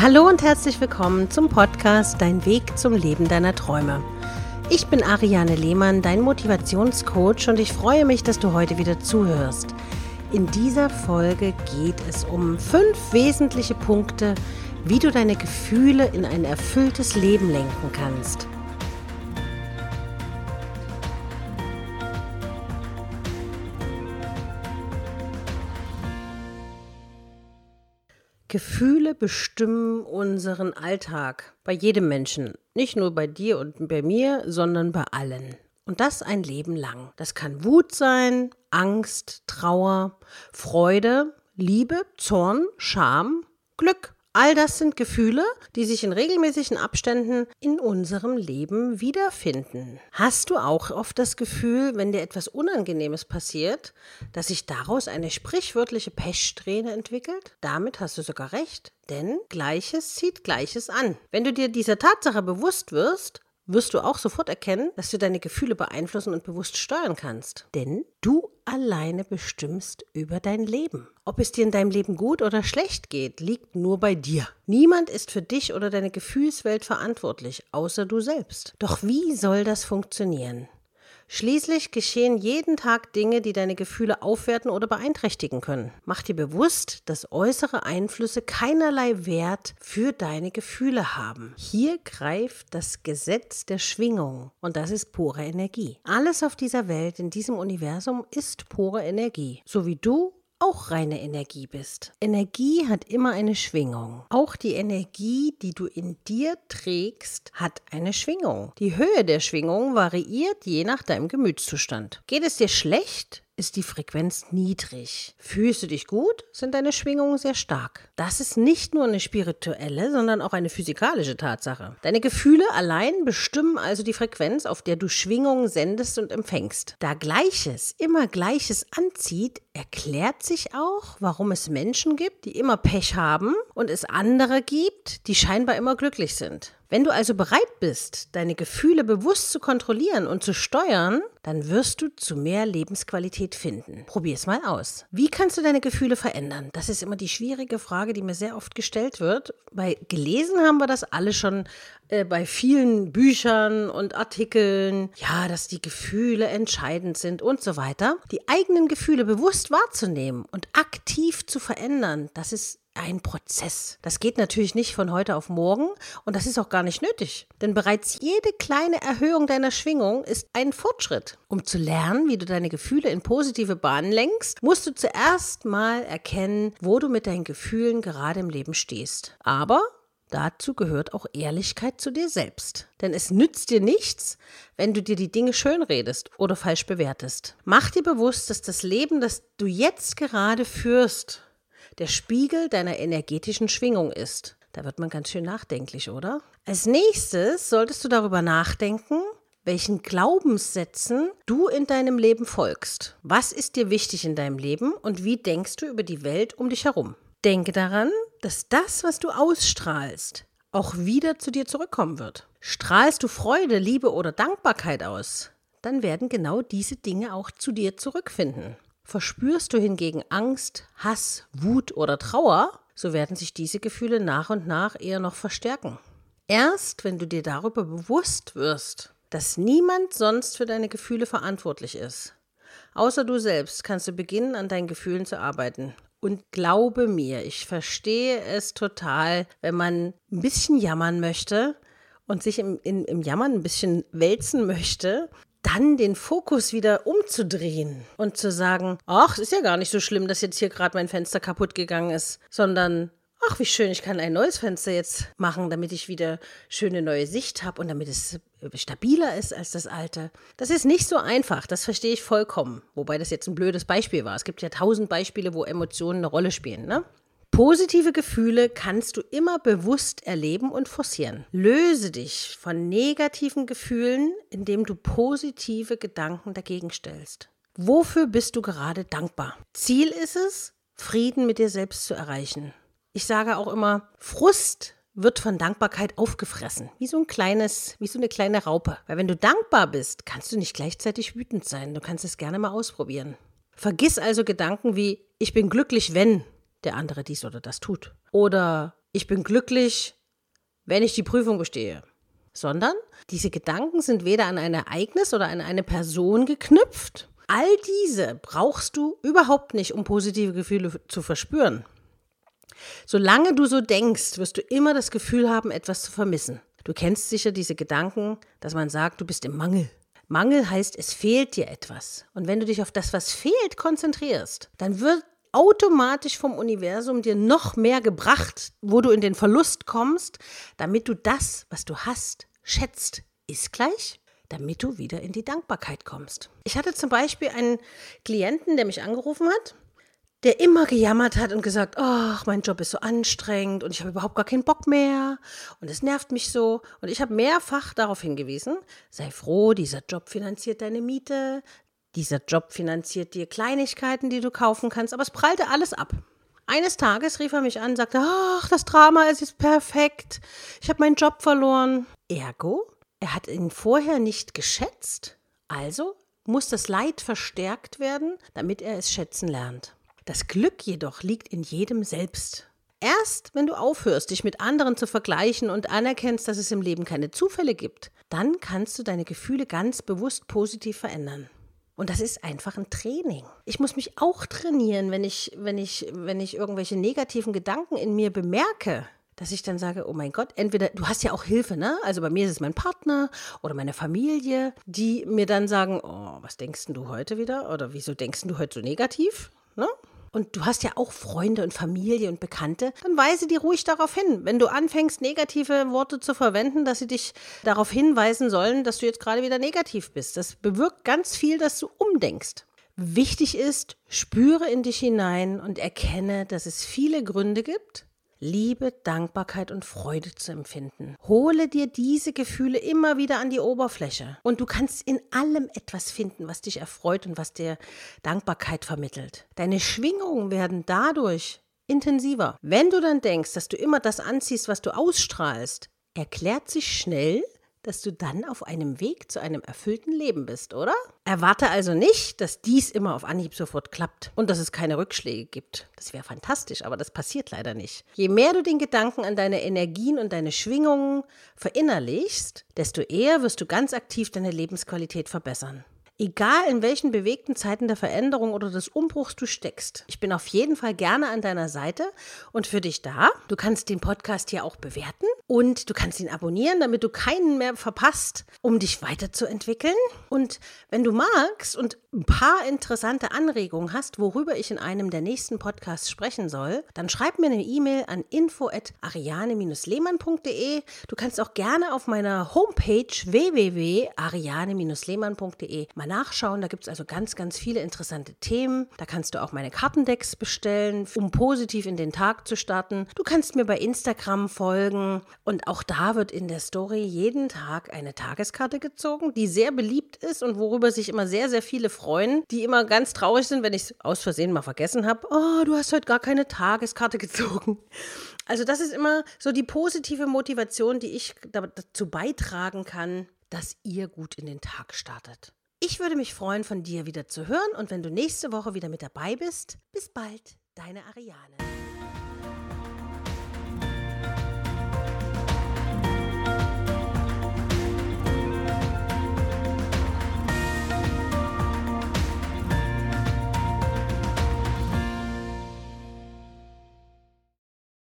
Hallo und herzlich willkommen zum Podcast Dein Weg zum Leben deiner Träume. Ich bin Ariane Lehmann, dein Motivationscoach und ich freue mich, dass du heute wieder zuhörst. In dieser Folge geht es um fünf wesentliche Punkte, wie du deine Gefühle in ein erfülltes Leben lenken kannst. Gefühle bestimmen unseren Alltag bei jedem Menschen. Nicht nur bei dir und bei mir, sondern bei allen. Und das ein Leben lang. Das kann Wut sein, Angst, Trauer, Freude, Liebe, Zorn, Scham, Glück. All das sind Gefühle, die sich in regelmäßigen Abständen in unserem Leben wiederfinden. Hast du auch oft das Gefühl, wenn dir etwas Unangenehmes passiert, dass sich daraus eine sprichwörtliche Pechsträhne entwickelt? Damit hast du sogar recht, denn Gleiches zieht Gleiches an. Wenn du dir dieser Tatsache bewusst wirst, wirst du auch sofort erkennen, dass du deine Gefühle beeinflussen und bewusst steuern kannst. Denn du alleine bestimmst über dein Leben. Ob es dir in deinem Leben gut oder schlecht geht, liegt nur bei dir. Niemand ist für dich oder deine Gefühlswelt verantwortlich, außer du selbst. Doch wie soll das funktionieren? Schließlich geschehen jeden Tag Dinge, die deine Gefühle aufwerten oder beeinträchtigen können. Mach dir bewusst, dass äußere Einflüsse keinerlei Wert für deine Gefühle haben. Hier greift das Gesetz der Schwingung und das ist pure Energie. Alles auf dieser Welt, in diesem Universum ist pure Energie. So wie du auch reine Energie bist. Energie hat immer eine Schwingung. Auch die Energie, die du in dir trägst, hat eine Schwingung. Die Höhe der Schwingung variiert je nach deinem Gemütszustand. Geht es dir schlecht, ist die Frequenz niedrig. Fühlst du dich gut, sind deine Schwingungen sehr stark. Das ist nicht nur eine spirituelle, sondern auch eine physikalische Tatsache. Deine Gefühle allein bestimmen also die Frequenz, auf der du Schwingungen sendest und empfängst. Da Gleiches immer Gleiches anzieht, erklärt sich auch, warum es Menschen gibt, die immer Pech haben und es andere gibt, die scheinbar immer glücklich sind. Wenn du also bereit bist, deine Gefühle bewusst zu kontrollieren und zu steuern, dann wirst du zu mehr Lebensqualität finden. Probier es mal aus. Wie kannst du deine Gefühle verändern? Das ist immer die schwierige Frage, die mir sehr oft gestellt wird. Bei gelesen haben wir das alle schon äh, bei vielen Büchern und Artikeln, ja, dass die Gefühle entscheidend sind und so weiter. Die eigenen Gefühle bewusst wahrzunehmen und aktiv zu verändern, das ist ein Prozess. Das geht natürlich nicht von heute auf morgen und das ist auch gar nicht nötig. Denn bereits jede kleine Erhöhung deiner Schwingung ist ein Fortschritt. Um zu lernen, wie du deine Gefühle in positive Bahnen lenkst, musst du zuerst mal erkennen, wo du mit deinen Gefühlen gerade im Leben stehst. Aber Dazu gehört auch Ehrlichkeit zu dir selbst. Denn es nützt dir nichts, wenn du dir die Dinge schönredest oder falsch bewertest. Mach dir bewusst, dass das Leben, das du jetzt gerade führst, der Spiegel deiner energetischen Schwingung ist. Da wird man ganz schön nachdenklich, oder? Als nächstes solltest du darüber nachdenken, welchen Glaubenssätzen du in deinem Leben folgst. Was ist dir wichtig in deinem Leben und wie denkst du über die Welt um dich herum? Denke daran, dass das, was du ausstrahlst, auch wieder zu dir zurückkommen wird. Strahlst du Freude, Liebe oder Dankbarkeit aus, dann werden genau diese Dinge auch zu dir zurückfinden. Verspürst du hingegen Angst, Hass, Wut oder Trauer, so werden sich diese Gefühle nach und nach eher noch verstärken. Erst wenn du dir darüber bewusst wirst, dass niemand sonst für deine Gefühle verantwortlich ist, außer du selbst, kannst du beginnen, an deinen Gefühlen zu arbeiten. Und glaube mir, ich verstehe es total, wenn man ein bisschen jammern möchte und sich im, in, im Jammern ein bisschen wälzen möchte, dann den Fokus wieder umzudrehen und zu sagen, ach, ist ja gar nicht so schlimm, dass jetzt hier gerade mein Fenster kaputt gegangen ist, sondern ach, wie schön, ich kann ein neues Fenster jetzt machen, damit ich wieder schöne neue Sicht habe und damit es stabiler ist als das alte. Das ist nicht so einfach, das verstehe ich vollkommen. Wobei das jetzt ein blödes Beispiel war. Es gibt ja tausend Beispiele, wo Emotionen eine Rolle spielen, ne? Positive Gefühle kannst du immer bewusst erleben und forcieren. Löse dich von negativen Gefühlen, indem du positive Gedanken dagegen stellst. Wofür bist du gerade dankbar? Ziel ist es, Frieden mit dir selbst zu erreichen. Ich sage auch immer, Frust wird von Dankbarkeit aufgefressen, wie so ein kleines, wie so eine kleine Raupe. Weil wenn du dankbar bist, kannst du nicht gleichzeitig wütend sein. Du kannst es gerne mal ausprobieren. Vergiss also Gedanken wie ich bin glücklich, wenn der andere dies oder das tut. Oder ich bin glücklich, wenn ich die Prüfung bestehe, sondern diese Gedanken sind weder an ein Ereignis oder an eine Person geknüpft. All diese brauchst du überhaupt nicht, um positive Gefühle zu verspüren. Solange du so denkst, wirst du immer das Gefühl haben, etwas zu vermissen. Du kennst sicher diese Gedanken, dass man sagt, du bist im Mangel. Mangel heißt, es fehlt dir etwas. Und wenn du dich auf das, was fehlt, konzentrierst, dann wird automatisch vom Universum dir noch mehr gebracht, wo du in den Verlust kommst, damit du das, was du hast, schätzt. Ist gleich, damit du wieder in die Dankbarkeit kommst. Ich hatte zum Beispiel einen Klienten, der mich angerufen hat der immer gejammert hat und gesagt, ach, mein Job ist so anstrengend und ich habe überhaupt gar keinen Bock mehr und es nervt mich so. Und ich habe mehrfach darauf hingewiesen, sei froh, dieser Job finanziert deine Miete, dieser Job finanziert dir Kleinigkeiten, die du kaufen kannst, aber es prallte alles ab. Eines Tages rief er mich an und sagte, ach, das Drama ist jetzt perfekt, ich habe meinen Job verloren. Ergo, er hat ihn vorher nicht geschätzt, also muss das Leid verstärkt werden, damit er es schätzen lernt. Das Glück jedoch liegt in jedem selbst. Erst wenn du aufhörst, dich mit anderen zu vergleichen und anerkennst, dass es im Leben keine Zufälle gibt, dann kannst du deine Gefühle ganz bewusst positiv verändern. Und das ist einfach ein Training. Ich muss mich auch trainieren, wenn ich, wenn ich, wenn ich irgendwelche negativen Gedanken in mir bemerke, dass ich dann sage, oh mein Gott, entweder du hast ja auch Hilfe, ne? Also bei mir ist es mein Partner oder meine Familie, die mir dann sagen, oh, was denkst du heute wieder? Oder wieso denkst du heute so negativ? Ne? Und du hast ja auch Freunde und Familie und Bekannte, dann weise die ruhig darauf hin. Wenn du anfängst, negative Worte zu verwenden, dass sie dich darauf hinweisen sollen, dass du jetzt gerade wieder negativ bist. Das bewirkt ganz viel, dass du umdenkst. Wichtig ist, spüre in dich hinein und erkenne, dass es viele Gründe gibt, Liebe, Dankbarkeit und Freude zu empfinden. Hole dir diese Gefühle immer wieder an die Oberfläche. Und du kannst in allem etwas finden, was dich erfreut und was dir Dankbarkeit vermittelt. Deine Schwingungen werden dadurch intensiver. Wenn du dann denkst, dass du immer das anziehst, was du ausstrahlst, erklärt sich schnell, dass du dann auf einem Weg zu einem erfüllten Leben bist, oder? Erwarte also nicht, dass dies immer auf Anhieb sofort klappt und dass es keine Rückschläge gibt. Das wäre fantastisch, aber das passiert leider nicht. Je mehr du den Gedanken an deine Energien und deine Schwingungen verinnerlichst, desto eher wirst du ganz aktiv deine Lebensqualität verbessern. Egal in welchen bewegten Zeiten der Veränderung oder des Umbruchs du steckst, ich bin auf jeden Fall gerne an deiner Seite und für dich da. Du kannst den Podcast hier auch bewerten und du kannst ihn abonnieren, damit du keinen mehr verpasst, um dich weiterzuentwickeln. Und wenn du magst und ein paar interessante Anregungen hast, worüber ich in einem der nächsten Podcasts sprechen soll, dann schreib mir eine E-Mail an info@ariane-lehmann.de. Du kannst auch gerne auf meiner Homepage www.ariane-lehmann.de mal nachschauen. Da gibt es also ganz, ganz viele interessante Themen. Da kannst du auch meine Kartendecks bestellen, um positiv in den Tag zu starten. Du kannst mir bei Instagram folgen und auch da wird in der Story jeden Tag eine Tageskarte gezogen, die sehr beliebt ist und worüber sich immer sehr, sehr viele freuen, die immer ganz traurig sind, wenn ich es aus Versehen mal vergessen habe. Oh, du hast heute gar keine Tageskarte gezogen. Also das ist immer so die positive Motivation, die ich dazu beitragen kann, dass ihr gut in den Tag startet. Ich würde mich freuen, von dir wieder zu hören und wenn du nächste Woche wieder mit dabei bist, bis bald, deine Ariane.